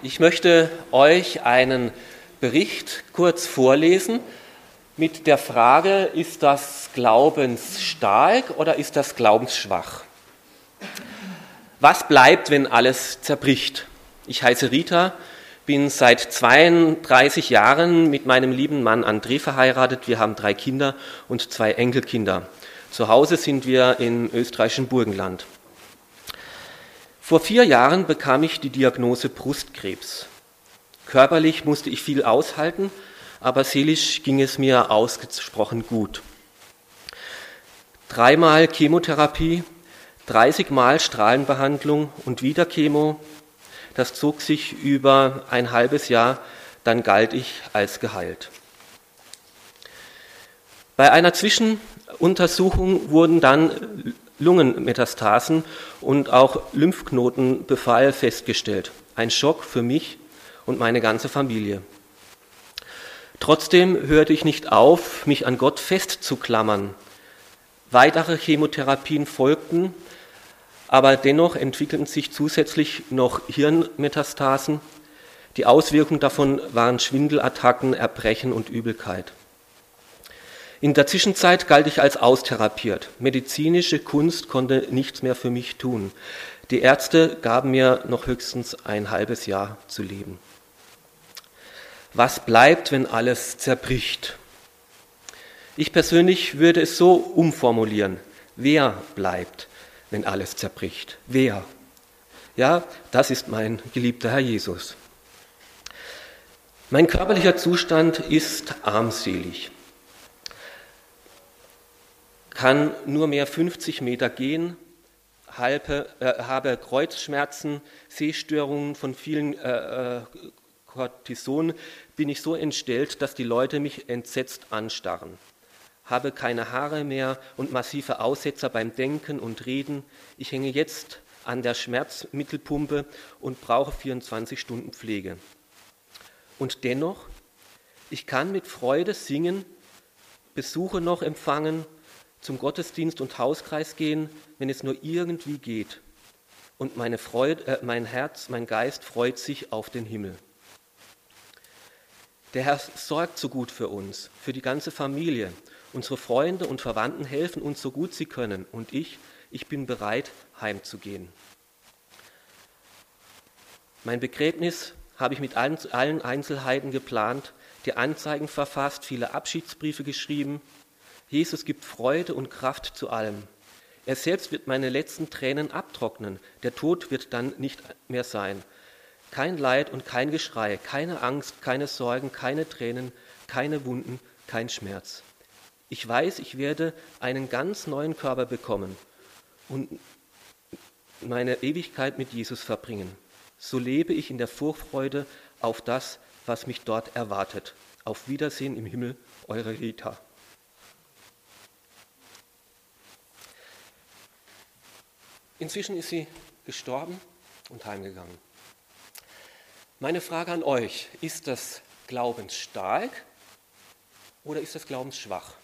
Ich möchte euch einen Bericht kurz vorlesen mit der Frage, ist das glaubensstark oder ist das glaubensschwach? Was bleibt, wenn alles zerbricht? Ich heiße Rita, bin seit 32 Jahren mit meinem lieben Mann André verheiratet. Wir haben drei Kinder und zwei Enkelkinder. Zu Hause sind wir im österreichischen Burgenland. Vor vier Jahren bekam ich die Diagnose Brustkrebs. Körperlich musste ich viel aushalten, aber seelisch ging es mir ausgesprochen gut. Dreimal Chemotherapie, 30 Mal Strahlenbehandlung und wieder Chemo. Das zog sich über ein halbes Jahr, dann galt ich als geheilt. Bei einer Zwischenuntersuchung wurden dann Lungenmetastasen und auch Lymphknotenbefall festgestellt. Ein Schock für mich und meine ganze Familie. Trotzdem hörte ich nicht auf, mich an Gott festzuklammern. Weitere Chemotherapien folgten, aber dennoch entwickelten sich zusätzlich noch Hirnmetastasen. Die Auswirkungen davon waren Schwindelattacken, Erbrechen und Übelkeit. In der Zwischenzeit galt ich als austherapiert. Medizinische Kunst konnte nichts mehr für mich tun. Die Ärzte gaben mir noch höchstens ein halbes Jahr zu leben. Was bleibt, wenn alles zerbricht? Ich persönlich würde es so umformulieren. Wer bleibt, wenn alles zerbricht? Wer? Ja, das ist mein geliebter Herr Jesus. Mein körperlicher Zustand ist armselig kann nur mehr 50 Meter gehen, halbe, äh, habe Kreuzschmerzen, Sehstörungen von vielen äh, äh, bin ich so entstellt, dass die Leute mich entsetzt anstarren. Habe keine Haare mehr und massive Aussetzer beim Denken und Reden. Ich hänge jetzt an der Schmerzmittelpumpe und brauche 24 Stunden Pflege. Und dennoch, ich kann mit Freude singen, Besuche noch empfangen zum Gottesdienst und Hauskreis gehen, wenn es nur irgendwie geht. Und Freude, äh, mein Herz, mein Geist freut sich auf den Himmel. Der Herr sorgt so gut für uns, für die ganze Familie. Unsere Freunde und Verwandten helfen uns so gut sie können. Und ich, ich bin bereit, heimzugehen. Mein Begräbnis habe ich mit allen Einzelheiten geplant, die Anzeigen verfasst, viele Abschiedsbriefe geschrieben, Jesus gibt Freude und Kraft zu allem. Er selbst wird meine letzten Tränen abtrocknen. Der Tod wird dann nicht mehr sein. Kein Leid und kein Geschrei, keine Angst, keine Sorgen, keine Tränen, keine Wunden, kein Schmerz. Ich weiß, ich werde einen ganz neuen Körper bekommen und meine Ewigkeit mit Jesus verbringen. So lebe ich in der Vorfreude auf das, was mich dort erwartet. Auf Wiedersehen im Himmel, eure Rita. Inzwischen ist sie gestorben und heimgegangen. Meine Frage an euch, ist das glaubensstark oder ist das glaubensschwach?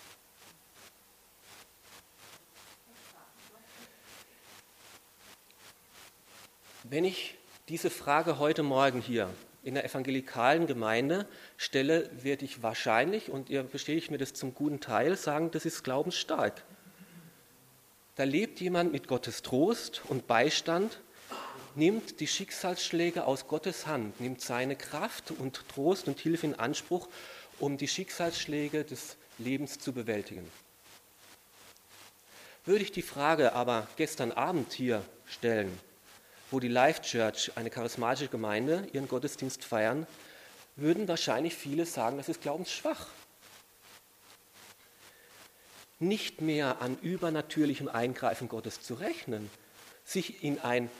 Wenn ich diese Frage heute Morgen hier in der evangelikalen Gemeinde stelle, werde ich wahrscheinlich, und ihr bestätigt mir das zum guten Teil, sagen, das ist glaubensstark. Da lebt jemand mit Gottes Trost und Beistand, nimmt die Schicksalsschläge aus Gottes Hand, nimmt seine Kraft und Trost und Hilfe in Anspruch, um die Schicksalsschläge des Lebens zu bewältigen. Würde ich die Frage aber gestern Abend hier stellen, wo die Life Church, eine charismatische Gemeinde, ihren Gottesdienst feiern, würden wahrscheinlich viele sagen, das ist glaubensschwach nicht mehr an übernatürlichem Eingreifen Gottes zu rechnen, sich in ein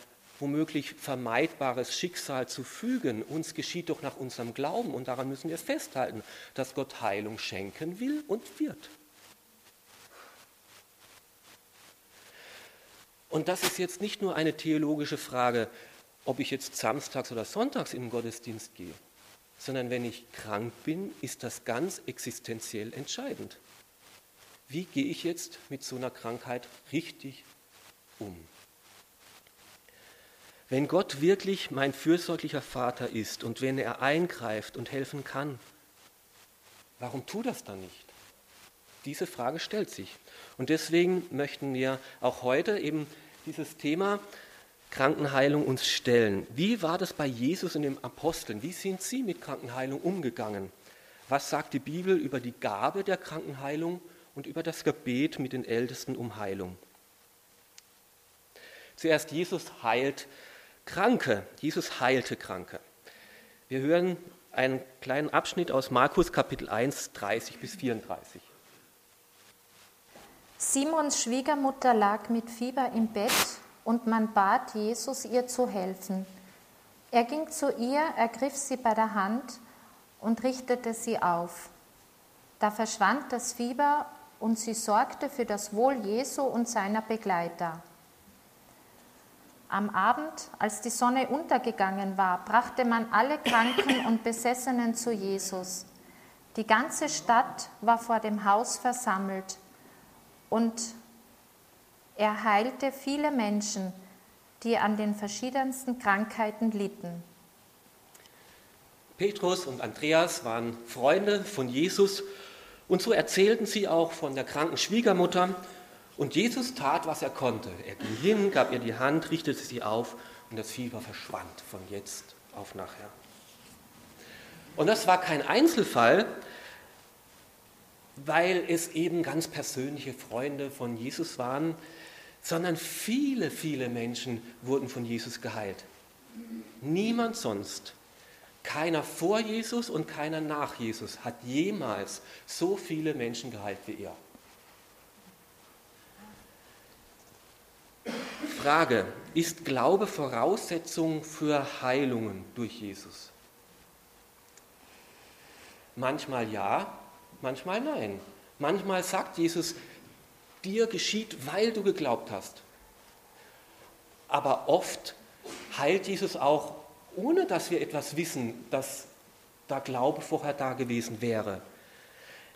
womöglich vermeidbares Schicksal zu fügen. Uns geschieht doch nach unserem Glauben und daran müssen wir festhalten, dass Gott Heilung schenken will und wird. Und das ist jetzt nicht nur eine theologische Frage, ob ich jetzt samstags oder sonntags in den Gottesdienst gehe, sondern wenn ich krank bin, ist das ganz existenziell entscheidend wie gehe ich jetzt mit so einer Krankheit richtig um? Wenn Gott wirklich mein fürsorglicher Vater ist und wenn er eingreift und helfen kann, warum tut das dann nicht? Diese Frage stellt sich. Und deswegen möchten wir auch heute eben dieses Thema Krankenheilung uns stellen. Wie war das bei Jesus und den Aposteln? Wie sind sie mit Krankenheilung umgegangen? Was sagt die Bibel über die Gabe der Krankenheilung und über das Gebet mit den Ältesten um Heilung? Zuerst Jesus heilt Kranke. Jesus heilte Kranke. Wir hören einen kleinen Abschnitt aus Markus Kapitel 1, 30 bis 34. Simons Schwiegermutter lag mit Fieber im Bett und man bat Jesus, ihr zu helfen. Er ging zu ihr, ergriff sie bei der Hand und richtete sie auf. Da verschwand das Fieber und sie sorgte für das Wohl Jesu und seiner Begleiter. Am Abend, als die Sonne untergegangen war, brachte man alle Kranken und Besessenen zu Jesus. Die ganze Stadt war vor dem Haus versammelt und er heilte viele Menschen, die an den verschiedensten Krankheiten litten. Petrus und Andreas waren Freunde von Jesus und so erzählten sie auch von der kranken Schwiegermutter und Jesus tat, was er konnte. Er ging hin, gab ihr die Hand, richtete sie auf und das Fieber verschwand von jetzt auf nachher. Und das war kein Einzelfall, weil es eben ganz persönliche Freunde von Jesus waren, sondern viele, viele Menschen wurden von Jesus geheilt. Niemand sonst, keiner vor Jesus und keiner nach Jesus hat jemals so viele Menschen geheilt wie er. Frage, ist Glaube Voraussetzung für Heilungen durch Jesus? Manchmal ja, manchmal nein. Manchmal sagt Jesus, dir geschieht, weil du geglaubt hast. Aber oft heilt Jesus auch, ohne dass wir etwas wissen, dass da Glaube vorher da gewesen wäre.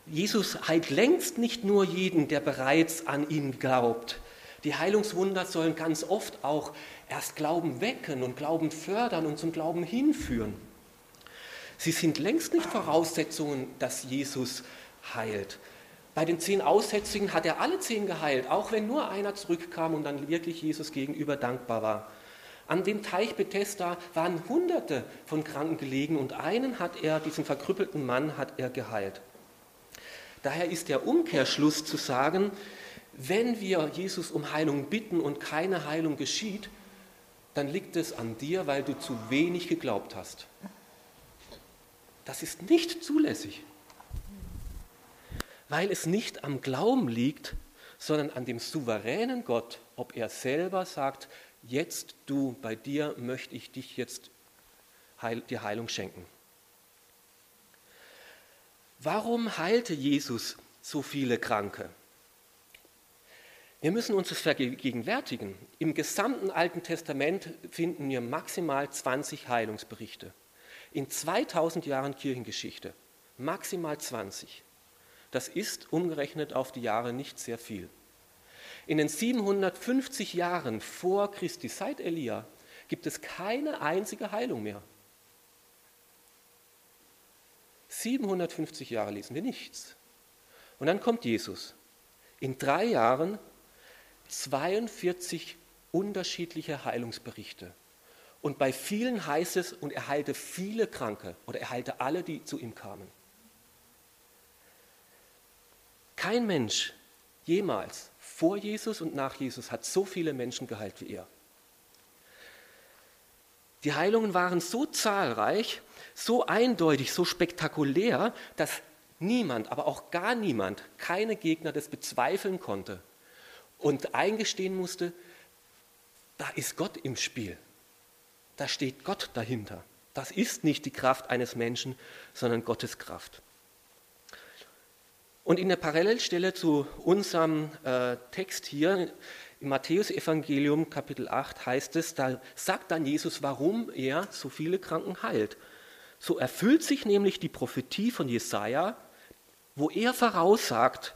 Jesus heilt längst nicht nur jeden, der bereits an ihn glaubt, die Heilungswunder sollen ganz oft auch erst Glauben wecken und Glauben fördern und zum Glauben hinführen. Sie sind längst nicht Voraussetzungen, dass Jesus heilt. Bei den zehn Aussätzigen hat er alle zehn geheilt, auch wenn nur einer zurückkam und dann wirklich Jesus gegenüber dankbar war. An dem Teich Bethesda waren Hunderte von Kranken gelegen und einen hat er, diesen verkrüppelten Mann, hat er geheilt. Daher ist der Umkehrschluss zu sagen, wenn wir Jesus um Heilung bitten und keine Heilung geschieht, dann liegt es an dir, weil du zu wenig geglaubt hast. Das ist nicht zulässig, weil es nicht am Glauben liegt, sondern an dem souveränen Gott, ob er selber sagt, jetzt du, bei dir möchte ich dich jetzt heil, die Heilung schenken. Warum heilte Jesus so viele Kranke? Wir müssen uns das vergegenwärtigen. Im gesamten Alten Testament finden wir maximal 20 Heilungsberichte. In 2000 Jahren Kirchengeschichte maximal 20. Das ist umgerechnet auf die Jahre nicht sehr viel. In den 750 Jahren vor Christi, seit Elia, gibt es keine einzige Heilung mehr. 750 Jahre lesen wir nichts. Und dann kommt Jesus. In drei Jahren 42 unterschiedliche Heilungsberichte. Und bei vielen heißt es, und er heilte viele Kranke oder er heilte alle, die zu ihm kamen. Kein Mensch jemals vor Jesus und nach Jesus hat so viele Menschen geheilt wie er. Die Heilungen waren so zahlreich, so eindeutig, so spektakulär, dass niemand, aber auch gar niemand, keine Gegner das bezweifeln konnte und eingestehen musste, da ist Gott im Spiel. Da steht Gott dahinter. Das ist nicht die Kraft eines Menschen, sondern Gottes Kraft. Und in der Parallelstelle zu unserem äh, Text hier im Matthäusevangelium Kapitel 8 heißt es, da sagt dann Jesus, warum er so viele Kranken heilt. So erfüllt sich nämlich die Prophetie von Jesaja, wo er voraussagt,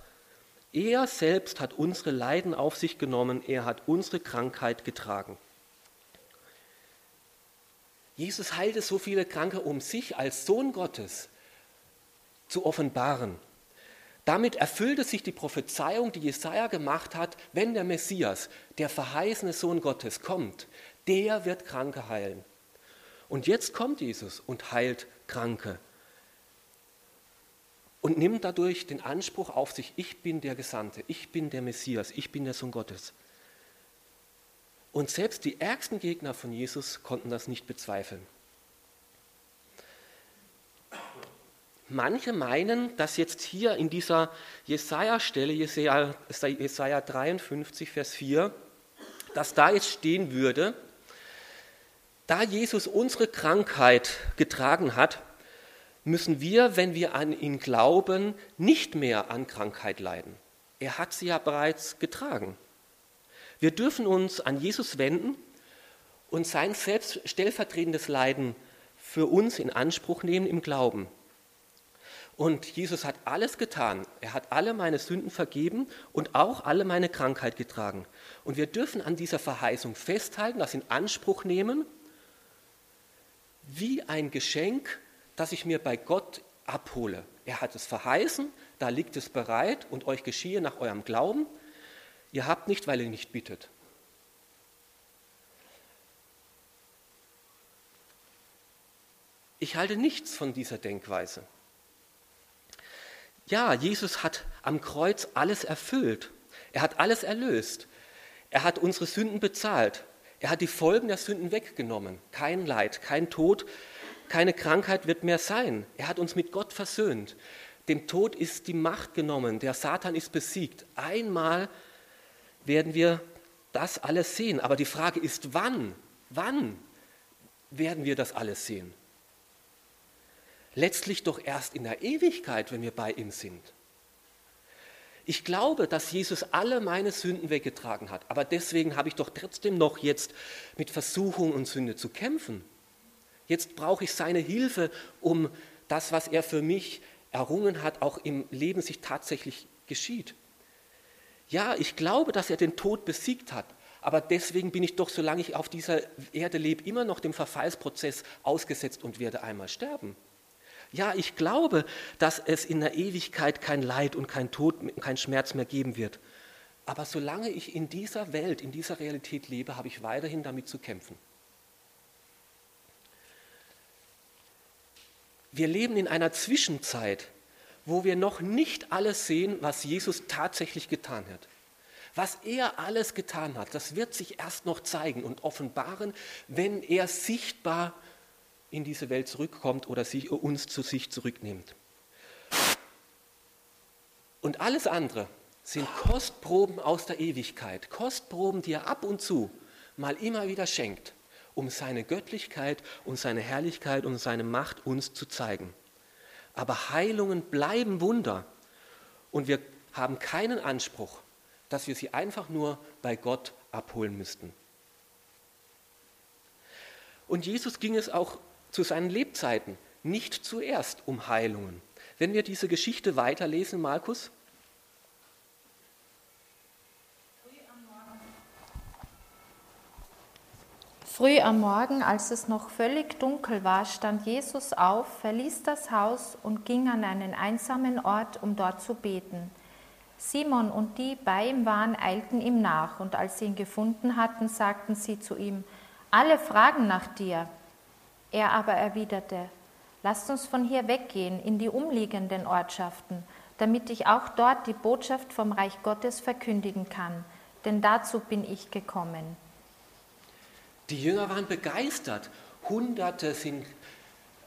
er selbst hat unsere Leiden auf sich genommen, er hat unsere Krankheit getragen. Jesus heilte so viele Kranke, um sich als Sohn Gottes zu offenbaren. Damit erfüllte sich die Prophezeiung, die Jesaja gemacht hat, wenn der Messias, der verheißene Sohn Gottes, kommt, der wird Kranke heilen. Und jetzt kommt Jesus und heilt Kranke und nimmt dadurch den Anspruch auf sich, ich bin der Gesandte, ich bin der Messias, ich bin der Sohn Gottes. Und selbst die ärgsten Gegner von Jesus konnten das nicht bezweifeln. Manche meinen, dass jetzt hier in dieser Jesaja-Stelle, Jesaja, Jesaja 53, Vers 4, dass da jetzt stehen würde, da Jesus unsere Krankheit getragen hat, müssen wir, wenn wir an ihn glauben, nicht mehr an Krankheit leiden. Er hat sie ja bereits getragen. Wir dürfen uns an Jesus wenden und sein selbst stellvertretendes Leiden für uns in Anspruch nehmen im Glauben. Und Jesus hat alles getan. Er hat alle meine Sünden vergeben und auch alle meine Krankheit getragen. Und wir dürfen an dieser Verheißung festhalten, das in Anspruch nehmen, wie ein Geschenk, das ich mir bei Gott abhole. Er hat es verheißen, da liegt es bereit und euch geschehe nach eurem Glauben. Ihr habt nicht, weil ihr nicht bittet. Ich halte nichts von dieser Denkweise. Ja, Jesus hat am Kreuz alles erfüllt. Er hat alles erlöst. Er hat unsere Sünden bezahlt. Er hat die Folgen der Sünden weggenommen. Kein Leid, kein Tod, keine Krankheit wird mehr sein. Er hat uns mit Gott versöhnt. Dem Tod ist die Macht genommen. Der Satan ist besiegt. Einmal werden wir das alles sehen. Aber die Frage ist, wann? Wann werden wir das alles sehen? Letztlich doch erst in der Ewigkeit, wenn wir bei ihm sind. Ich glaube, dass Jesus alle meine Sünden weggetragen hat, aber deswegen habe ich doch trotzdem noch jetzt mit Versuchung und Sünde zu kämpfen. Jetzt brauche ich seine Hilfe, um das, was er für mich errungen hat, auch im Leben sich tatsächlich geschieht. Ja, ich glaube, dass er den Tod besiegt hat, aber deswegen bin ich doch, solange ich auf dieser Erde lebe, immer noch dem Verfallsprozess ausgesetzt und werde einmal sterben. Ja, ich glaube, dass es in der Ewigkeit kein Leid und kein Tod, kein Schmerz mehr geben wird. Aber solange ich in dieser Welt, in dieser Realität lebe, habe ich weiterhin damit zu kämpfen. Wir leben in einer Zwischenzeit, wo wir noch nicht alles sehen, was Jesus tatsächlich getan hat. Was er alles getan hat, das wird sich erst noch zeigen und offenbaren, wenn er sichtbar in diese Welt zurückkommt oder sich, uns zu sich zurücknimmt. Und alles andere sind Kostproben aus der Ewigkeit, Kostproben, die er ab und zu mal immer wieder schenkt, um seine Göttlichkeit und seine Herrlichkeit und seine Macht uns zu zeigen. Aber Heilungen bleiben Wunder. Und wir haben keinen Anspruch, dass wir sie einfach nur bei Gott abholen müssten. Und Jesus ging es auch zu seinen Lebzeiten nicht zuerst um Heilungen. Wenn wir diese Geschichte weiterlesen, Markus, Früh am Morgen, als es noch völlig dunkel war, stand Jesus auf, verließ das Haus und ging an einen einsamen Ort, um dort zu beten. Simon und die bei ihm waren, eilten ihm nach, und als sie ihn gefunden hatten, sagten sie zu ihm, alle fragen nach dir. Er aber erwiderte, lasst uns von hier weggehen in die umliegenden Ortschaften, damit ich auch dort die Botschaft vom Reich Gottes verkündigen kann, denn dazu bin ich gekommen. Die Jünger waren begeistert. Hunderte sind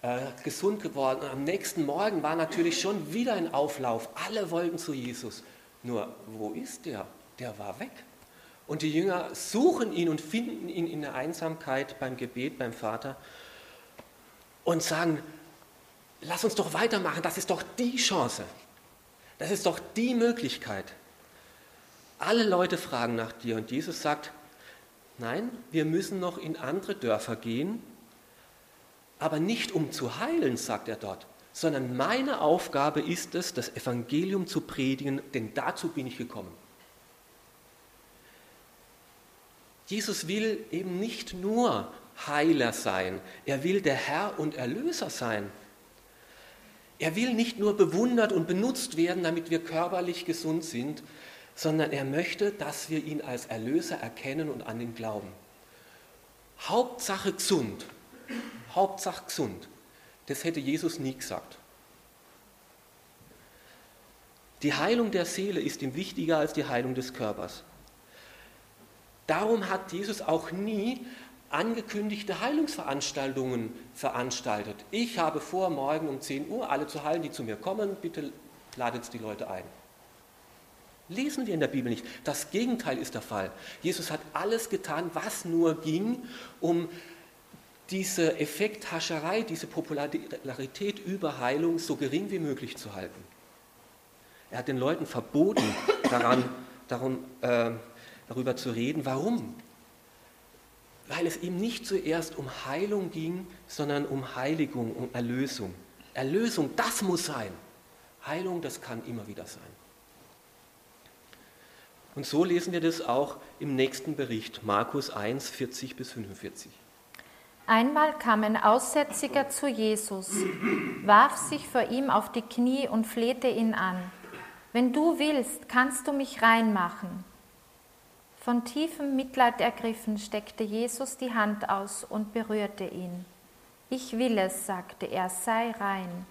äh, gesund geworden. Am nächsten Morgen war natürlich schon wieder ein Auflauf. Alle wollten zu Jesus. Nur, wo ist der? Der war weg. Und die Jünger suchen ihn und finden ihn in der Einsamkeit beim Gebet beim Vater und sagen, lass uns doch weitermachen, das ist doch die Chance. Das ist doch die Möglichkeit. Alle Leute fragen nach dir und Jesus sagt, Nein, wir müssen noch in andere Dörfer gehen, aber nicht um zu heilen, sagt er dort, sondern meine Aufgabe ist es, das Evangelium zu predigen, denn dazu bin ich gekommen. Jesus will eben nicht nur Heiler sein. Er will der Herr und Erlöser sein. Er will nicht nur bewundert und benutzt werden, damit wir körperlich gesund sind, sondern er möchte, dass wir ihn als Erlöser erkennen und an ihn glauben. Hauptsache gesund. Hauptsache gesund. Das hätte Jesus nie gesagt. Die Heilung der Seele ist ihm wichtiger als die Heilung des Körpers. Darum hat Jesus auch nie angekündigte Heilungsveranstaltungen veranstaltet. Ich habe vor, morgen um 10 Uhr alle zu heilen, die zu mir kommen. Bitte ladet die Leute ein. Lesen wir in der Bibel nicht. Das Gegenteil ist der Fall. Jesus hat alles getan, was nur ging, um diese Effekthascherei, diese Popularität über Heilung so gering wie möglich zu halten. Er hat den Leuten verboten, daran, darum, äh, darüber zu reden. Warum? Weil es ihm nicht zuerst um Heilung ging, sondern um Heiligung, um Erlösung. Erlösung, das muss sein. Heilung, das kann immer wieder sein. Und so lesen wir das auch im nächsten Bericht, Markus 1, 40 bis 45. Einmal kam ein Aussätziger zu Jesus, warf sich vor ihm auf die Knie und flehte ihn an. Wenn du willst, kannst du mich reinmachen. Von tiefem Mitleid ergriffen steckte Jesus die Hand aus und berührte ihn. Ich will es, sagte er, sei rein.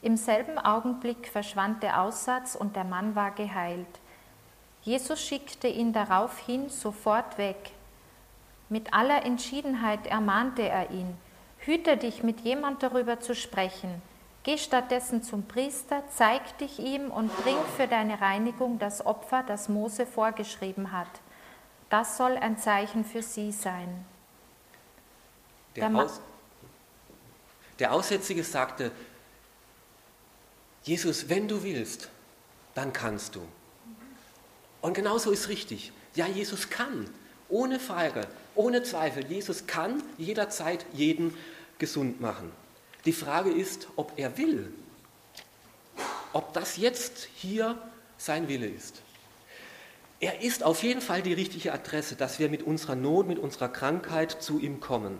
Im selben Augenblick verschwand der Aussatz und der Mann war geheilt. Jesus schickte ihn daraufhin sofort weg. Mit aller Entschiedenheit ermahnte er ihn, hüte dich mit jemand darüber zu sprechen, Geh stattdessen zum Priester, zeig dich ihm und bring für deine Reinigung das Opfer, das Mose vorgeschrieben hat. Das soll ein Zeichen für sie sein. Der, der, Aus, der Aussätzige sagte, Jesus, wenn du willst, dann kannst du. Und genauso ist richtig. Ja, Jesus kann, ohne Frage, ohne Zweifel. Jesus kann jederzeit jeden gesund machen. Die Frage ist, ob er will, ob das jetzt hier sein Wille ist. Er ist auf jeden Fall die richtige Adresse, dass wir mit unserer Not, mit unserer Krankheit zu ihm kommen.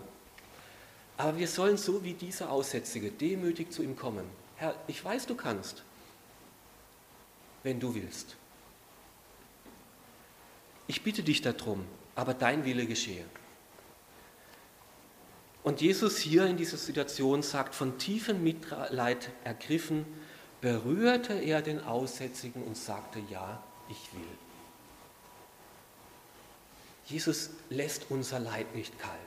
Aber wir sollen so wie dieser Aussätzige demütig zu ihm kommen. Herr, ich weiß, du kannst, wenn du willst. Ich bitte dich darum, aber dein Wille geschehe. Und Jesus hier in dieser Situation sagt, von tiefem Mitleid ergriffen, berührte er den Aussätzigen und sagte, ja, ich will. Jesus lässt unser Leid nicht kalt.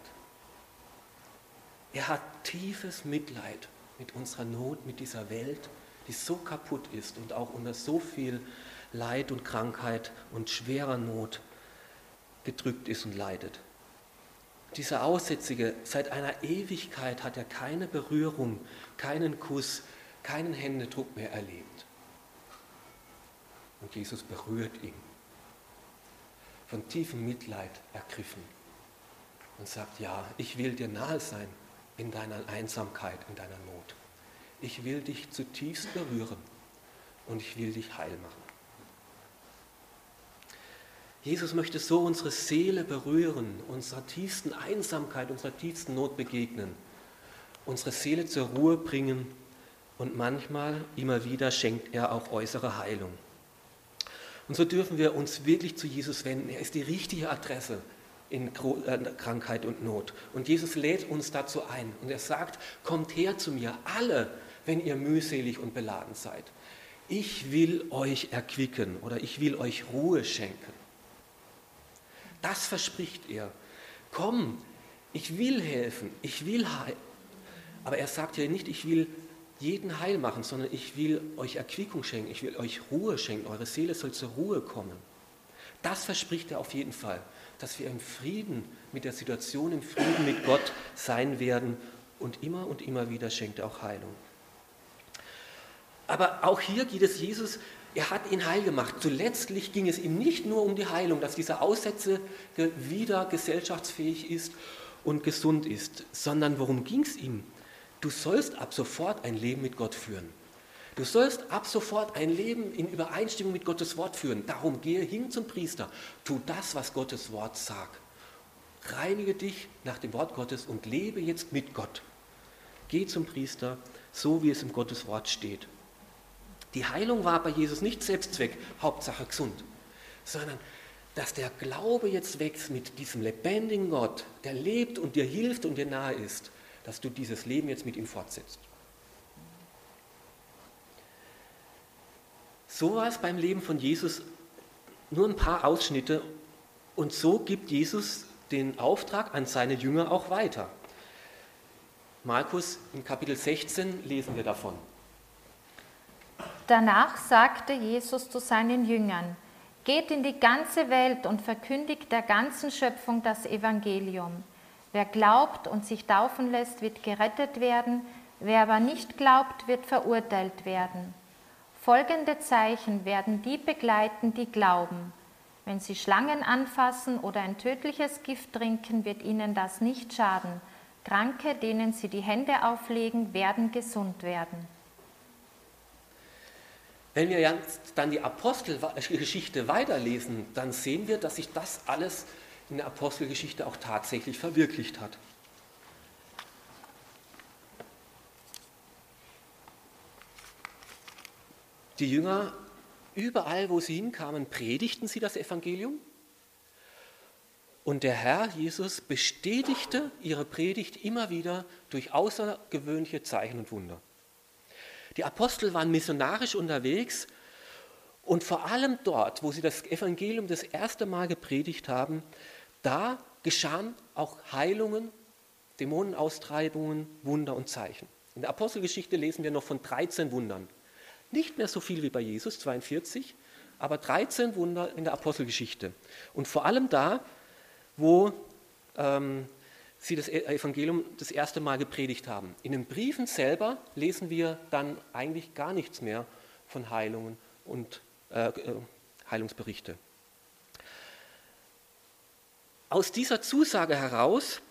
Er hat tiefes Mitleid mit unserer Not, mit dieser Welt, die so kaputt ist und auch unter so viel Leid und Krankheit und schwerer Not gedrückt ist und leidet. Dieser Aussätzige, seit einer Ewigkeit hat er keine Berührung, keinen Kuss, keinen Händedruck mehr erlebt. Und Jesus berührt ihn, von tiefem Mitleid ergriffen und sagt, ja, ich will dir nahe sein in deiner Einsamkeit, in deiner Not. Ich will dich zutiefst berühren und ich will dich heil machen. Jesus möchte so unsere Seele berühren, unserer tiefsten Einsamkeit, unserer tiefsten Not begegnen, unsere Seele zur Ruhe bringen und manchmal, immer wieder, schenkt er auch äußere Heilung. Und so dürfen wir uns wirklich zu Jesus wenden. Er ist die richtige Adresse in äh, Krankheit und Not. Und Jesus lädt uns dazu ein. Und er sagt, kommt her zu mir, alle, wenn ihr mühselig und beladen seid. Ich will euch erquicken oder ich will euch Ruhe schenken. Das verspricht er. Komm, ich will helfen, ich will heil. Aber er sagt ja nicht, ich will jeden heil machen, sondern ich will euch Erquickung schenken, ich will euch Ruhe schenken, eure Seele soll zur Ruhe kommen. Das verspricht er auf jeden Fall, dass wir im Frieden mit der Situation, im Frieden mit Gott sein werden und immer und immer wieder schenkt er auch Heilung. Aber auch hier geht es Jesus er hat ihn heil gemacht. Zuletzt ging es ihm nicht nur um die Heilung, dass dieser Aussätze wieder gesellschaftsfähig ist und gesund ist, sondern worum ging es ihm? Du sollst ab sofort ein Leben mit Gott führen. Du sollst ab sofort ein Leben in Übereinstimmung mit Gottes Wort führen. Darum gehe hin zum Priester. Tu das, was Gottes Wort sagt. reinige dich nach dem Wort Gottes und lebe jetzt mit Gott. Geh zum Priester, so wie es im Gottes Wort steht. Die Heilung war bei Jesus nicht Selbstzweck, Hauptsache gesund, sondern dass der Glaube jetzt wächst mit diesem lebendigen Gott, der lebt und dir hilft und dir nahe ist, dass du dieses Leben jetzt mit ihm fortsetzt. So war es beim Leben von Jesus nur ein paar Ausschnitte und so gibt Jesus den Auftrag an seine Jünger auch weiter. Markus in Kapitel 16 lesen wir davon. Danach sagte Jesus zu seinen Jüngern, Geht in die ganze Welt und verkündigt der ganzen Schöpfung das Evangelium. Wer glaubt und sich taufen lässt, wird gerettet werden, wer aber nicht glaubt, wird verurteilt werden. Folgende Zeichen werden die begleiten, die glauben. Wenn sie Schlangen anfassen oder ein tödliches Gift trinken, wird ihnen das nicht schaden. Kranke, denen sie die Hände auflegen, werden gesund werden. Wenn wir dann die Apostelgeschichte weiterlesen, dann sehen wir, dass sich das alles in der Apostelgeschichte auch tatsächlich verwirklicht hat. Die Jünger, überall wo sie hinkamen, predigten sie das Evangelium. Und der Herr Jesus bestätigte ihre Predigt immer wieder durch außergewöhnliche Zeichen und Wunder. Die Apostel waren missionarisch unterwegs und vor allem dort, wo sie das Evangelium das erste Mal gepredigt haben, da geschahen auch Heilungen, Dämonenaustreibungen, Wunder und Zeichen. In der Apostelgeschichte lesen wir noch von 13 Wundern. Nicht mehr so viel wie bei Jesus, 42, aber 13 Wunder in der Apostelgeschichte. Und vor allem da, wo ähm, sie das e- Evangelium das erste Mal gepredigt haben. In den Briefen selber lesen wir dann eigentlich gar nichts mehr von Heilungen und äh, äh Heilungsberichte. Aus dieser Zusage heraus,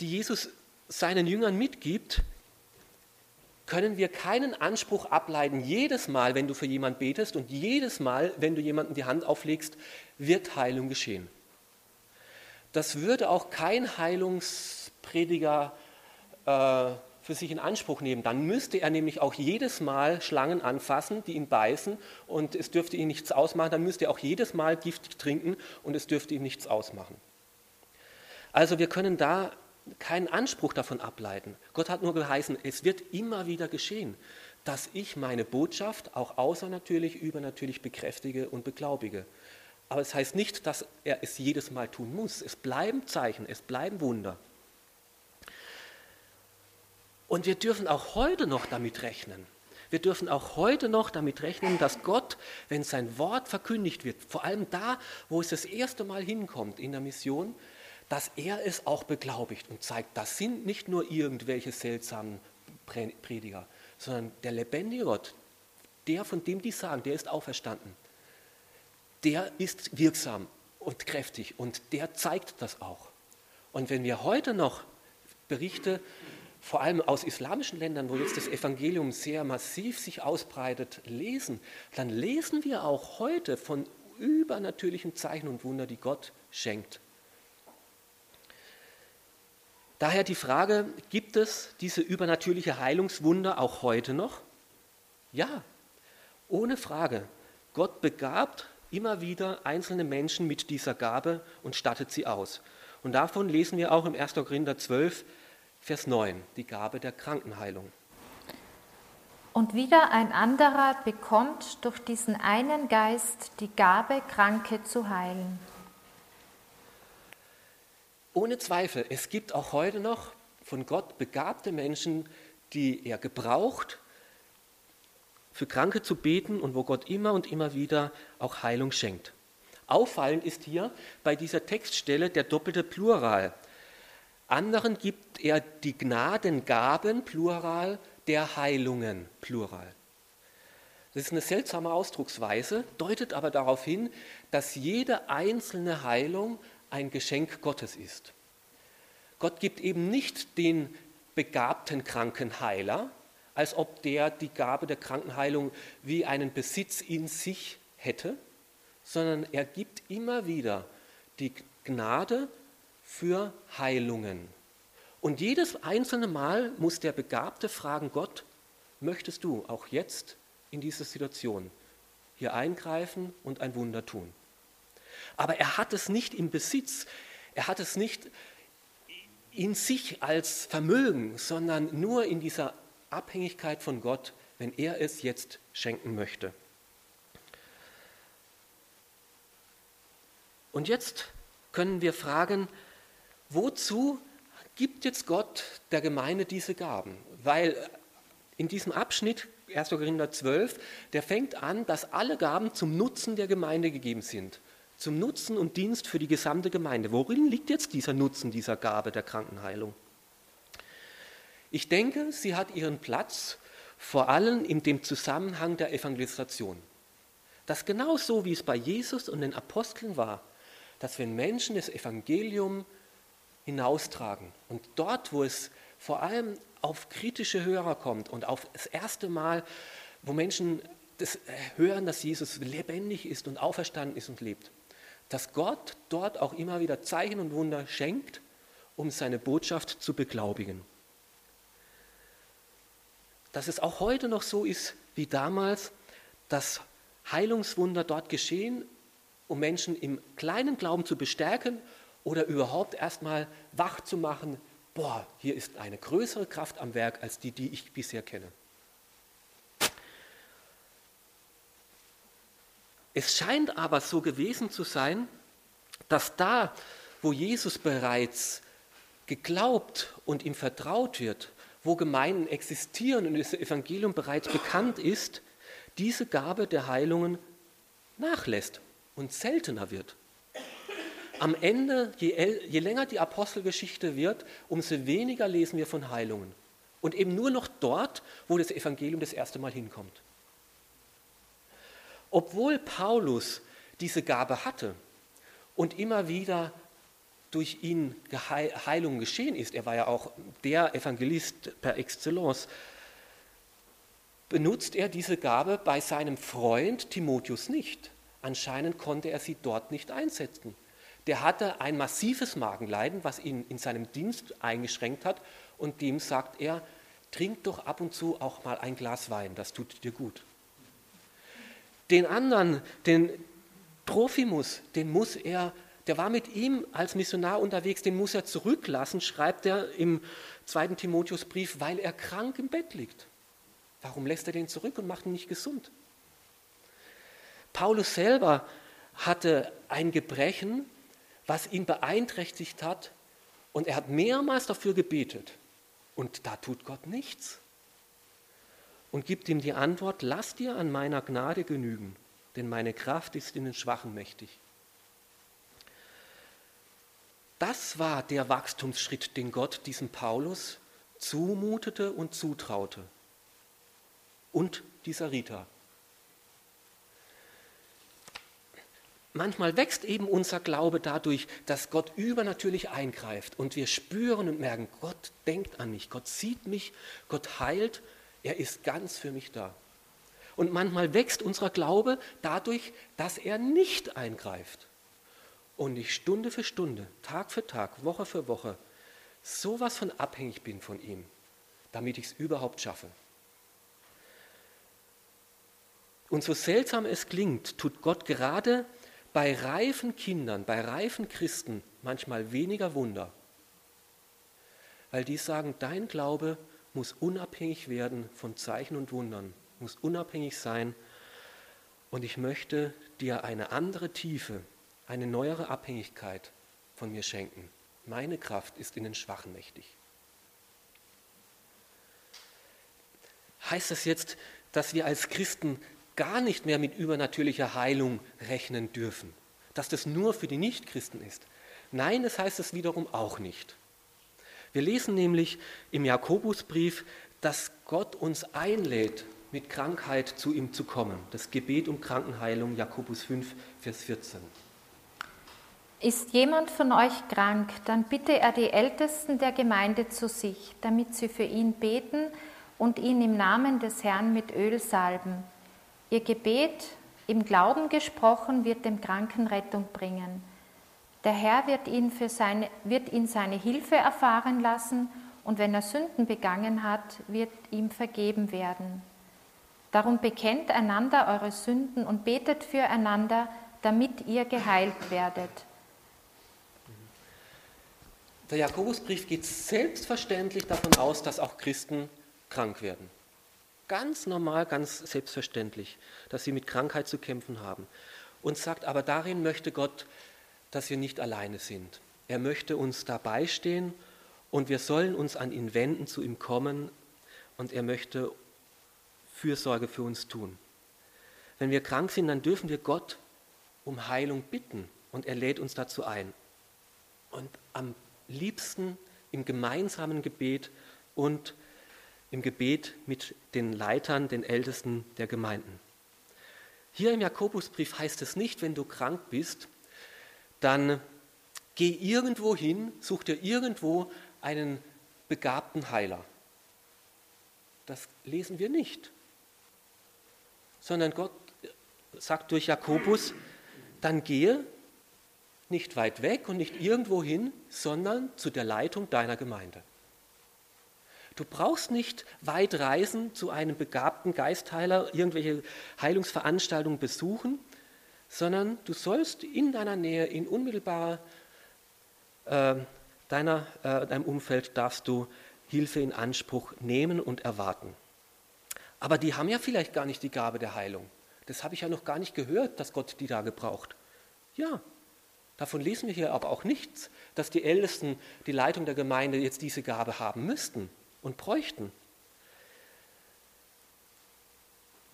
die Jesus seinen Jüngern mitgibt, können wir keinen Anspruch ableiten, jedes Mal, wenn du für jemanden betest und jedes Mal, wenn du jemanden die Hand auflegst, wird Heilung geschehen. Das würde auch kein Heilungsprediger äh, für sich in Anspruch nehmen. Dann müsste er nämlich auch jedes Mal Schlangen anfassen, die ihn beißen und es dürfte ihn nichts ausmachen. Dann müsste er auch jedes Mal Gift trinken und es dürfte ihm nichts ausmachen. Also wir können da keinen Anspruch davon ableiten. Gott hat nur geheißen, es wird immer wieder geschehen, dass ich meine Botschaft auch außernatürlich, übernatürlich bekräftige und beglaubige. Aber es heißt nicht, dass er es jedes Mal tun muss. Es bleiben Zeichen, es bleiben Wunder. Und wir dürfen auch heute noch damit rechnen. Wir dürfen auch heute noch damit rechnen, dass Gott, wenn sein Wort verkündigt wird, vor allem da, wo es das erste Mal hinkommt in der Mission, dass er es auch beglaubigt und zeigt, das sind nicht nur irgendwelche seltsamen Prediger, sondern der lebendige Gott, der, von dem die sagen, der ist auferstanden, der ist wirksam und kräftig und der zeigt das auch. Und wenn wir heute noch Berichte, vor allem aus islamischen Ländern, wo jetzt das Evangelium sehr massiv sich ausbreitet, lesen, dann lesen wir auch heute von übernatürlichen Zeichen und Wunder, die Gott schenkt. Daher die Frage, gibt es diese übernatürliche Heilungswunder auch heute noch? Ja, ohne Frage. Gott begabt immer wieder einzelne Menschen mit dieser Gabe und stattet sie aus. Und davon lesen wir auch im 1. Korinther 12, Vers 9, die Gabe der Krankenheilung. Und wieder ein anderer bekommt durch diesen einen Geist die Gabe, Kranke zu heilen. Ohne Zweifel, es gibt auch heute noch von Gott begabte Menschen, die er gebraucht, für Kranke zu beten und wo Gott immer und immer wieder auch Heilung schenkt. Auffallend ist hier bei dieser Textstelle der doppelte Plural. Anderen gibt er die Gnadengaben, Plural, der Heilungen, Plural. Das ist eine seltsame Ausdrucksweise, deutet aber darauf hin, dass jede einzelne Heilung ein Geschenk Gottes ist. Gott gibt eben nicht den begabten Krankenheiler, als ob der die Gabe der Krankenheilung wie einen Besitz in sich hätte, sondern er gibt immer wieder die Gnade für Heilungen. Und jedes einzelne Mal muss der Begabte fragen, Gott, möchtest du auch jetzt in dieser Situation hier eingreifen und ein Wunder tun? Aber er hat es nicht im Besitz, er hat es nicht in sich als Vermögen, sondern nur in dieser Abhängigkeit von Gott, wenn er es jetzt schenken möchte. Und jetzt können wir fragen, wozu gibt jetzt Gott der Gemeinde diese Gaben? Weil in diesem Abschnitt 1. Korinther 12, der fängt an, dass alle Gaben zum Nutzen der Gemeinde gegeben sind. Zum Nutzen und Dienst für die gesamte Gemeinde. Worin liegt jetzt dieser Nutzen dieser Gabe der Krankenheilung? Ich denke, sie hat ihren Platz vor allem in dem Zusammenhang der Evangelisation. Das genau so, wie es bei Jesus und den Aposteln war, dass wenn Menschen das Evangelium hinaustragen und dort, wo es vor allem auf kritische Hörer kommt und auf das erste Mal, wo Menschen das hören, dass Jesus lebendig ist und auferstanden ist und lebt, dass Gott dort auch immer wieder Zeichen und Wunder schenkt, um seine Botschaft zu beglaubigen. Dass es auch heute noch so ist wie damals, dass Heilungswunder dort geschehen, um Menschen im kleinen Glauben zu bestärken oder überhaupt erstmal wach zu machen, boah, hier ist eine größere Kraft am Werk als die, die ich bisher kenne. Es scheint aber so gewesen zu sein, dass da, wo Jesus bereits geglaubt und ihm vertraut wird, wo Gemeinden existieren und das Evangelium bereits bekannt ist, diese Gabe der Heilungen nachlässt und seltener wird. Am Ende, je, je länger die Apostelgeschichte wird, umso weniger lesen wir von Heilungen. Und eben nur noch dort, wo das Evangelium das erste Mal hinkommt. Obwohl Paulus diese Gabe hatte und immer wieder durch ihn Heilung geschehen ist, er war ja auch der Evangelist per Excellence, benutzt er diese Gabe bei seinem Freund Timotheus nicht. Anscheinend konnte er sie dort nicht einsetzen. Der hatte ein massives Magenleiden, was ihn in seinem Dienst eingeschränkt hat, und dem sagt er, trink doch ab und zu auch mal ein Glas Wein, das tut dir gut. Den anderen, den Trophimus, den muss er, der war mit ihm als Missionar unterwegs, den muss er zurücklassen, schreibt er im zweiten Timotheusbrief, weil er krank im Bett liegt. Warum lässt er den zurück und macht ihn nicht gesund? Paulus selber hatte ein Gebrechen, was ihn beeinträchtigt hat, und er hat mehrmals dafür gebetet. Und da tut Gott nichts und gibt ihm die Antwort, lass dir an meiner Gnade genügen, denn meine Kraft ist in den Schwachen mächtig. Das war der Wachstumsschritt, den Gott diesem Paulus zumutete und zutraute. Und dieser Rita. Manchmal wächst eben unser Glaube dadurch, dass Gott übernatürlich eingreift und wir spüren und merken, Gott denkt an mich, Gott sieht mich, Gott heilt er ist ganz für mich da. Und manchmal wächst unser Glaube dadurch, dass er nicht eingreift. Und ich Stunde für Stunde, Tag für Tag, Woche für Woche sowas von abhängig bin von ihm, damit ich es überhaupt schaffe. Und so seltsam es klingt, tut Gott gerade bei reifen Kindern, bei reifen Christen manchmal weniger Wunder, weil die sagen, dein Glaube muss unabhängig werden von Zeichen und Wundern, muss unabhängig sein. Und ich möchte dir eine andere Tiefe, eine neuere Abhängigkeit von mir schenken. Meine Kraft ist in den Schwachen mächtig. Heißt das jetzt, dass wir als Christen gar nicht mehr mit übernatürlicher Heilung rechnen dürfen? Dass das nur für die Nichtchristen ist? Nein, das heißt es wiederum auch nicht. Wir lesen nämlich im Jakobusbrief, dass Gott uns einlädt, mit Krankheit zu ihm zu kommen. Das Gebet um Krankenheilung, Jakobus 5, Vers 14. Ist jemand von euch krank, dann bitte er die Ältesten der Gemeinde zu sich, damit sie für ihn beten und ihn im Namen des Herrn mit Öl salben. Ihr Gebet, im Glauben gesprochen, wird dem Kranken Rettung bringen. Der Herr wird ihn, für seine, wird ihn seine Hilfe erfahren lassen und wenn er Sünden begangen hat, wird ihm vergeben werden. Darum bekennt einander eure Sünden und betet füreinander, damit ihr geheilt werdet. Der Jakobusbrief geht selbstverständlich davon aus, dass auch Christen krank werden. Ganz normal, ganz selbstverständlich, dass sie mit Krankheit zu kämpfen haben. Und sagt, aber darin möchte Gott, dass wir nicht alleine sind. Er möchte uns dabei stehen und wir sollen uns an ihn wenden, zu ihm kommen und er möchte Fürsorge für uns tun. Wenn wir krank sind, dann dürfen wir Gott um Heilung bitten und er lädt uns dazu ein. Und am liebsten im gemeinsamen Gebet und im Gebet mit den Leitern, den Ältesten der Gemeinden. Hier im Jakobusbrief heißt es nicht, wenn du krank bist, dann geh irgendwo hin, such dir irgendwo einen begabten Heiler. Das lesen wir nicht. Sondern Gott sagt durch Jakobus, dann gehe nicht weit weg und nicht irgendwo hin, sondern zu der Leitung deiner Gemeinde. Du brauchst nicht weit reisen zu einem begabten Geistheiler, irgendwelche Heilungsveranstaltungen besuchen, sondern du sollst in deiner Nähe, in unmittelbarer äh, deiner, äh, deinem Umfeld, darfst du Hilfe in Anspruch nehmen und erwarten. Aber die haben ja vielleicht gar nicht die Gabe der Heilung. Das habe ich ja noch gar nicht gehört, dass Gott die da gebraucht. Ja, davon lesen wir hier aber auch nichts, dass die Ältesten, die Leitung der Gemeinde jetzt diese Gabe haben müssten und bräuchten.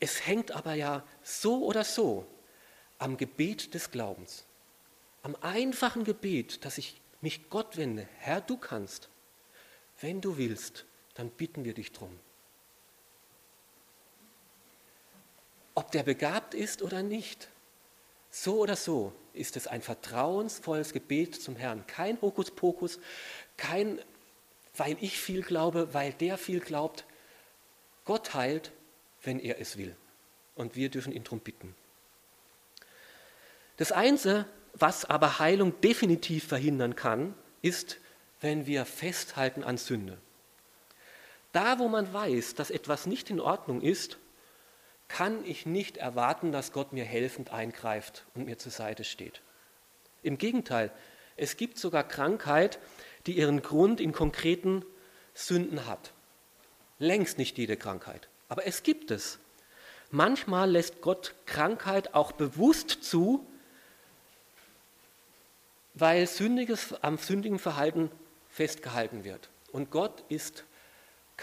Es hängt aber ja so oder so am Gebet des Glaubens, am einfachen Gebet, dass ich mich Gott wende. Herr, du kannst. Wenn du willst, dann bitten wir dich drum. Ob der begabt ist oder nicht, so oder so ist es ein vertrauensvolles Gebet zum Herrn. Kein Hokuspokus, kein, weil ich viel glaube, weil der viel glaubt. Gott heilt, wenn er es will. Und wir dürfen ihn darum bitten. Das Einzige, was aber Heilung definitiv verhindern kann, ist, wenn wir festhalten an Sünde. Da, wo man weiß, dass etwas nicht in Ordnung ist, kann ich nicht erwarten, dass Gott mir helfend eingreift und mir zur Seite steht. Im Gegenteil, es gibt sogar Krankheit, die ihren Grund in konkreten Sünden hat. Längst nicht jede Krankheit, aber es gibt es. Manchmal lässt Gott Krankheit auch bewusst zu, weil Sündiges am sündigen Verhalten festgehalten wird. Und Gott ist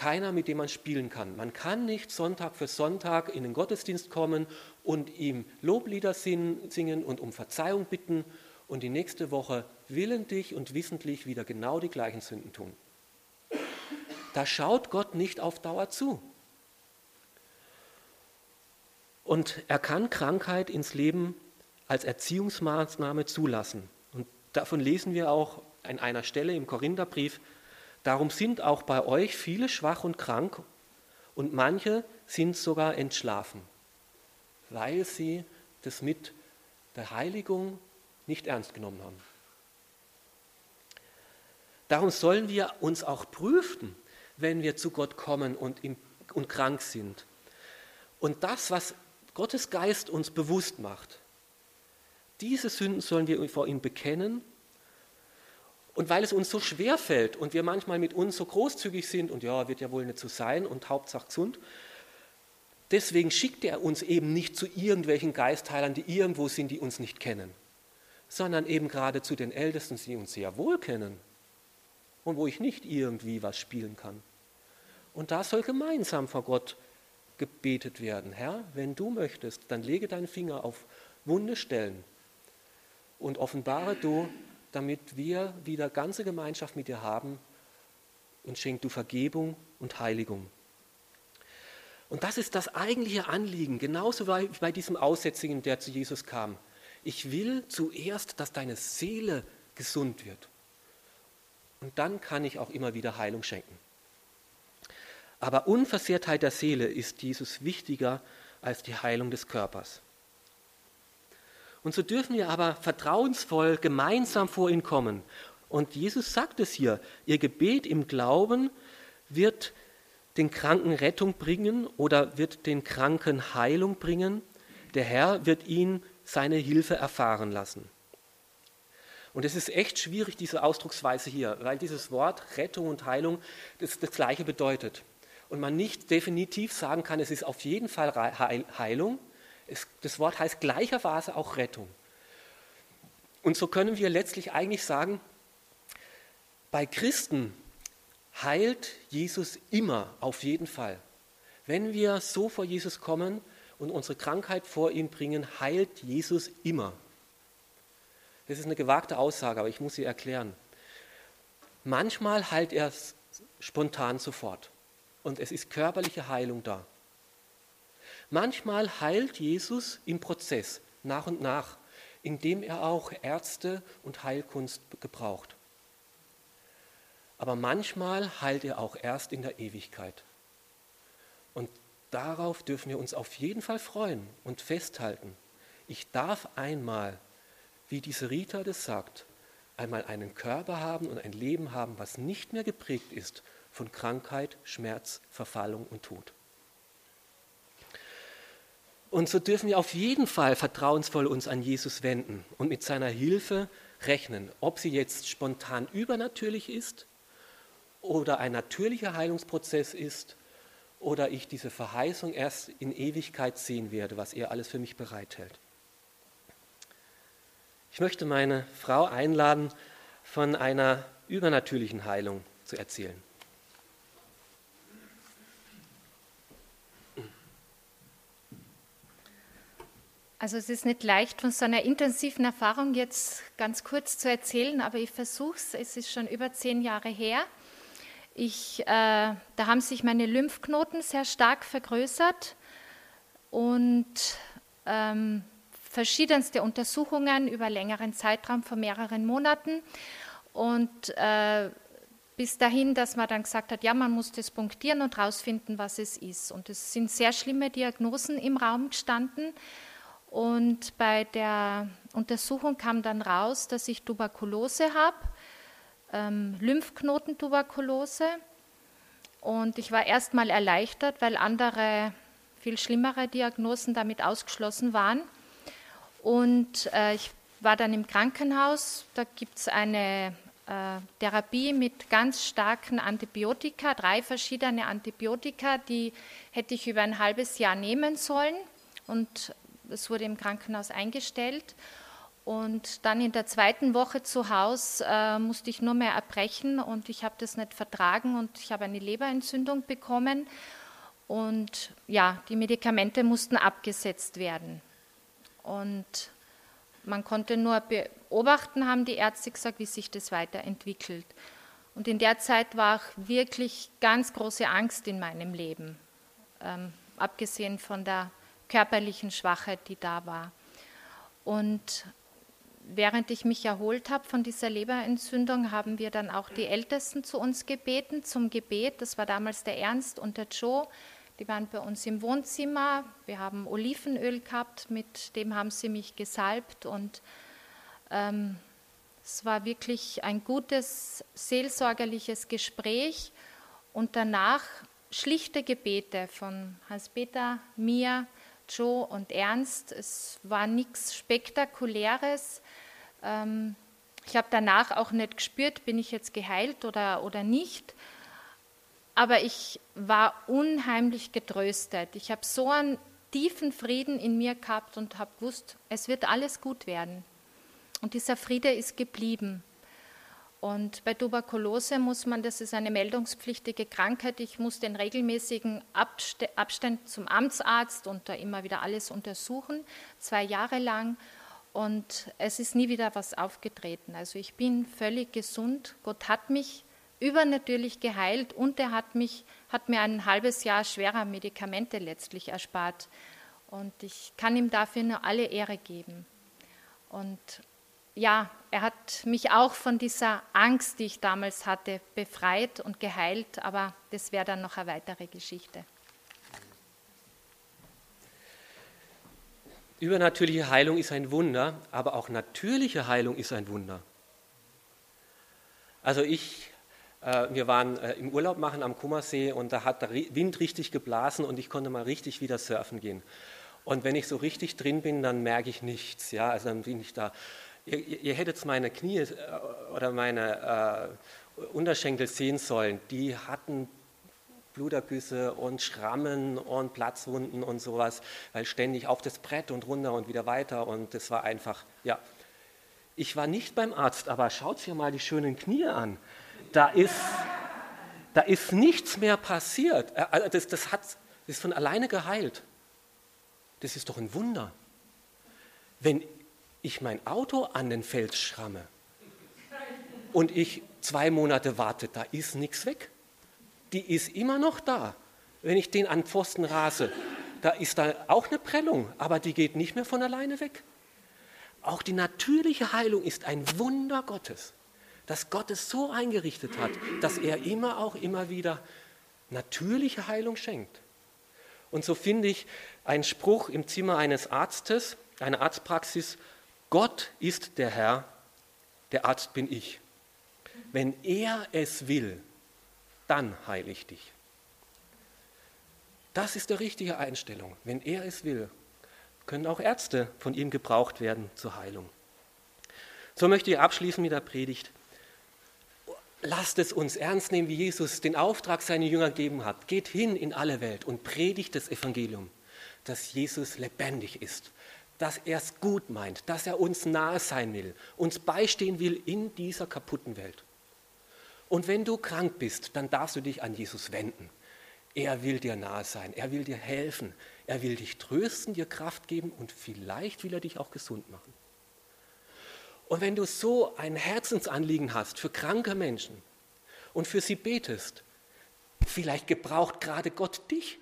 keiner, mit dem man spielen kann. Man kann nicht Sonntag für Sonntag in den Gottesdienst kommen und ihm Loblieder singen und um Verzeihung bitten und die nächste Woche willentlich und wissentlich wieder genau die gleichen Sünden tun. Da schaut Gott nicht auf Dauer zu. Und er kann Krankheit ins Leben als Erziehungsmaßnahme zulassen. Und davon lesen wir auch an einer Stelle im Korintherbrief, Darum sind auch bei euch viele schwach und krank und manche sind sogar entschlafen, weil sie das mit der Heiligung nicht ernst genommen haben. Darum sollen wir uns auch prüfen, wenn wir zu Gott kommen und, in, und krank sind. Und das, was Gottes Geist uns bewusst macht, diese Sünden sollen wir vor ihm bekennen und weil es uns so schwer fällt und wir manchmal mit uns so großzügig sind und ja, wird ja wohl nicht so sein und Hauptsache gesund, deswegen schickt er uns eben nicht zu irgendwelchen Geistheilern, die irgendwo sind, die uns nicht kennen, sondern eben gerade zu den Ältesten, die uns sehr wohl kennen und wo ich nicht irgendwie was spielen kann. Und da soll gemeinsam vor Gott gebetet werden. Herr, wenn du möchtest, dann lege deinen Finger auf wunde Stellen und offenbare du damit wir wieder ganze Gemeinschaft mit dir haben und schenk du Vergebung und Heiligung. Und das ist das eigentliche Anliegen, genauso wie bei diesem Aussätzigen, der zu Jesus kam. Ich will zuerst, dass deine Seele gesund wird. Und dann kann ich auch immer wieder Heilung schenken. Aber Unversehrtheit der Seele ist Jesus wichtiger als die Heilung des Körpers. Und so dürfen wir aber vertrauensvoll gemeinsam vor ihn kommen. Und Jesus sagt es hier, ihr Gebet im Glauben wird den Kranken Rettung bringen oder wird den Kranken Heilung bringen. Der Herr wird ihn seine Hilfe erfahren lassen. Und es ist echt schwierig, diese Ausdrucksweise hier, weil dieses Wort Rettung und Heilung das, das Gleiche bedeutet. Und man nicht definitiv sagen kann, es ist auf jeden Fall Heilung. Es, das Wort heißt gleicherweise auch Rettung. Und so können wir letztlich eigentlich sagen, bei Christen heilt Jesus immer, auf jeden Fall. Wenn wir so vor Jesus kommen und unsere Krankheit vor ihn bringen, heilt Jesus immer. Das ist eine gewagte Aussage, aber ich muss sie erklären. Manchmal heilt er spontan sofort und es ist körperliche Heilung da. Manchmal heilt Jesus im Prozess nach und nach, indem er auch Ärzte und Heilkunst gebraucht. Aber manchmal heilt er auch erst in der Ewigkeit. Und darauf dürfen wir uns auf jeden Fall freuen und festhalten. Ich darf einmal wie diese Rita das sagt, einmal einen Körper haben und ein Leben haben, was nicht mehr geprägt ist von Krankheit, Schmerz, Verfallung und Tod. Und so dürfen wir auf jeden Fall vertrauensvoll uns an Jesus wenden und mit seiner Hilfe rechnen, ob sie jetzt spontan übernatürlich ist oder ein natürlicher Heilungsprozess ist oder ich diese Verheißung erst in Ewigkeit sehen werde, was er alles für mich bereithält. Ich möchte meine Frau einladen, von einer übernatürlichen Heilung zu erzählen. Also es ist nicht leicht, von so einer intensiven Erfahrung jetzt ganz kurz zu erzählen, aber ich versuche es. Es ist schon über zehn Jahre her. Ich, äh, da haben sich meine Lymphknoten sehr stark vergrößert und ähm, verschiedenste Untersuchungen über längeren Zeitraum von mehreren Monaten. Und äh, bis dahin, dass man dann gesagt hat, ja, man muss das punktieren und herausfinden, was es ist. Und es sind sehr schlimme Diagnosen im Raum gestanden. Und bei der Untersuchung kam dann raus, dass ich Tuberkulose habe, ähm, Lymphknotentuberkulose. Und ich war erstmal erleichtert, weil andere, viel schlimmere Diagnosen damit ausgeschlossen waren. Und äh, ich war dann im Krankenhaus, da gibt es eine äh, Therapie mit ganz starken Antibiotika, drei verschiedene Antibiotika, die hätte ich über ein halbes Jahr nehmen sollen und es wurde im Krankenhaus eingestellt. Und dann in der zweiten Woche zu Hause äh, musste ich nur mehr erbrechen und ich habe das nicht vertragen und ich habe eine Leberentzündung bekommen. Und ja, die Medikamente mussten abgesetzt werden. Und man konnte nur beobachten, haben die Ärzte gesagt, wie sich das weiterentwickelt. Und in der Zeit war auch wirklich ganz große Angst in meinem Leben, ähm, abgesehen von der körperlichen Schwachheit, die da war. Und während ich mich erholt habe von dieser Leberentzündung, haben wir dann auch die Ältesten zu uns gebeten, zum Gebet. Das war damals der Ernst und der Joe. Die waren bei uns im Wohnzimmer. Wir haben Olivenöl gehabt, mit dem haben sie mich gesalbt und ähm, es war wirklich ein gutes seelsorgerliches Gespräch und danach schlichte Gebete von Hans-Peter, mir, Joe und Ernst. Es war nichts Spektakuläres. Ähm, ich habe danach auch nicht gespürt, bin ich jetzt geheilt oder, oder nicht aber ich war unheimlich getröstet. Ich habe so einen tiefen Frieden in mir gehabt und habe gewusst, es wird alles gut werden. Und dieser Friede ist geblieben. Und bei Tuberkulose muss man, das ist eine meldungspflichtige Krankheit, ich muss den regelmäßigen Abstand zum Amtsarzt und da immer wieder alles untersuchen, zwei Jahre lang. Und es ist nie wieder was aufgetreten. Also ich bin völlig gesund. Gott hat mich übernatürlich geheilt und er hat, mich, hat mir ein halbes Jahr schwerer Medikamente letztlich erspart. Und ich kann ihm dafür nur alle Ehre geben. Und ja, er hat mich auch von dieser Angst, die ich damals hatte, befreit und geheilt, aber das wäre dann noch eine weitere Geschichte. Übernatürliche Heilung ist ein Wunder, aber auch natürliche Heilung ist ein Wunder. Also ich, äh, wir waren äh, im Urlaub machen am Kummersee und da hat der Wind richtig geblasen und ich konnte mal richtig wieder surfen gehen. Und wenn ich so richtig drin bin, dann merke ich nichts. Ja, also dann bin ich da. Ihr, ihr hättet meine Knie äh, oder meine äh, Unterschenkel sehen sollen. Die hatten Blutergüsse und Schrammen und Platzwunden und sowas, weil ständig auf das Brett und runter und wieder weiter und das war einfach, ja. Ich war nicht beim Arzt, aber schaut dir mal die schönen Knie an. Da ist, da ist nichts mehr passiert. Äh, also das, das, hat, das ist von alleine geheilt. Das ist doch ein Wunder. Wenn ich mein Auto an den Fels schramme und ich zwei Monate warte, da ist nichts weg die ist immer noch da. Wenn ich den an Pfosten rase, da ist da auch eine Prellung, aber die geht nicht mehr von alleine weg. Auch die natürliche Heilung ist ein Wunder Gottes, dass Gott es so eingerichtet hat, dass er immer auch immer wieder natürliche Heilung schenkt. Und so finde ich einen Spruch im Zimmer eines Arztes, einer Arztpraxis, Gott ist der Herr, der Arzt bin ich. Wenn er es will, dann heile ich dich. Das ist die richtige Einstellung. Wenn er es will, können auch Ärzte von ihm gebraucht werden zur Heilung. So möchte ich abschließen mit der Predigt. Lasst es uns ernst nehmen, wie Jesus den Auftrag seinen Jüngern gegeben hat. Geht hin in alle Welt und predigt das Evangelium, dass Jesus lebendig ist, dass er es gut meint, dass er uns nahe sein will, uns beistehen will in dieser kaputten Welt. Und wenn du krank bist, dann darfst du dich an Jesus wenden. Er will dir nahe sein, er will dir helfen, er will dich trösten, dir Kraft geben und vielleicht will er dich auch gesund machen. Und wenn du so ein Herzensanliegen hast für kranke Menschen und für sie betest, vielleicht gebraucht gerade Gott dich,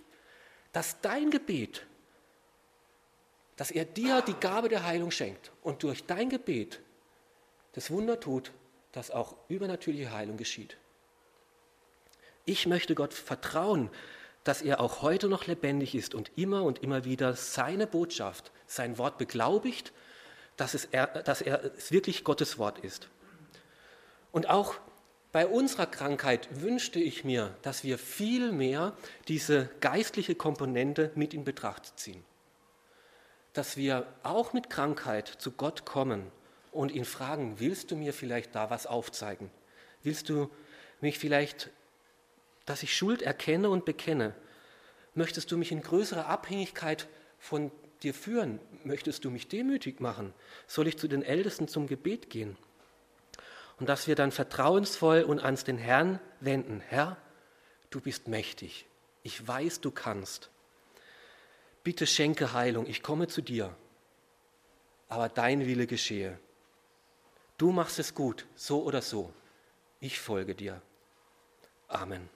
dass dein Gebet, dass er dir die Gabe der Heilung schenkt und durch dein Gebet das Wunder tut, dass auch übernatürliche Heilung geschieht. Ich möchte Gott vertrauen, dass er auch heute noch lebendig ist und immer und immer wieder seine Botschaft, sein Wort beglaubigt, dass, es er, dass er es wirklich Gottes Wort ist. Und auch bei unserer Krankheit wünschte ich mir, dass wir viel mehr diese geistliche Komponente mit in Betracht ziehen. Dass wir auch mit Krankheit zu Gott kommen und ihn fragen, willst du mir vielleicht da was aufzeigen? Willst du mich vielleicht, dass ich Schuld erkenne und bekenne? Möchtest du mich in größere Abhängigkeit von dir führen? Möchtest du mich demütig machen? Soll ich zu den Ältesten zum Gebet gehen? Und dass wir dann vertrauensvoll und ans den Herrn wenden. Herr, du bist mächtig. Ich weiß, du kannst. Bitte schenke Heilung. Ich komme zu dir. Aber dein Wille geschehe. Du machst es gut, so oder so. Ich folge dir. Amen.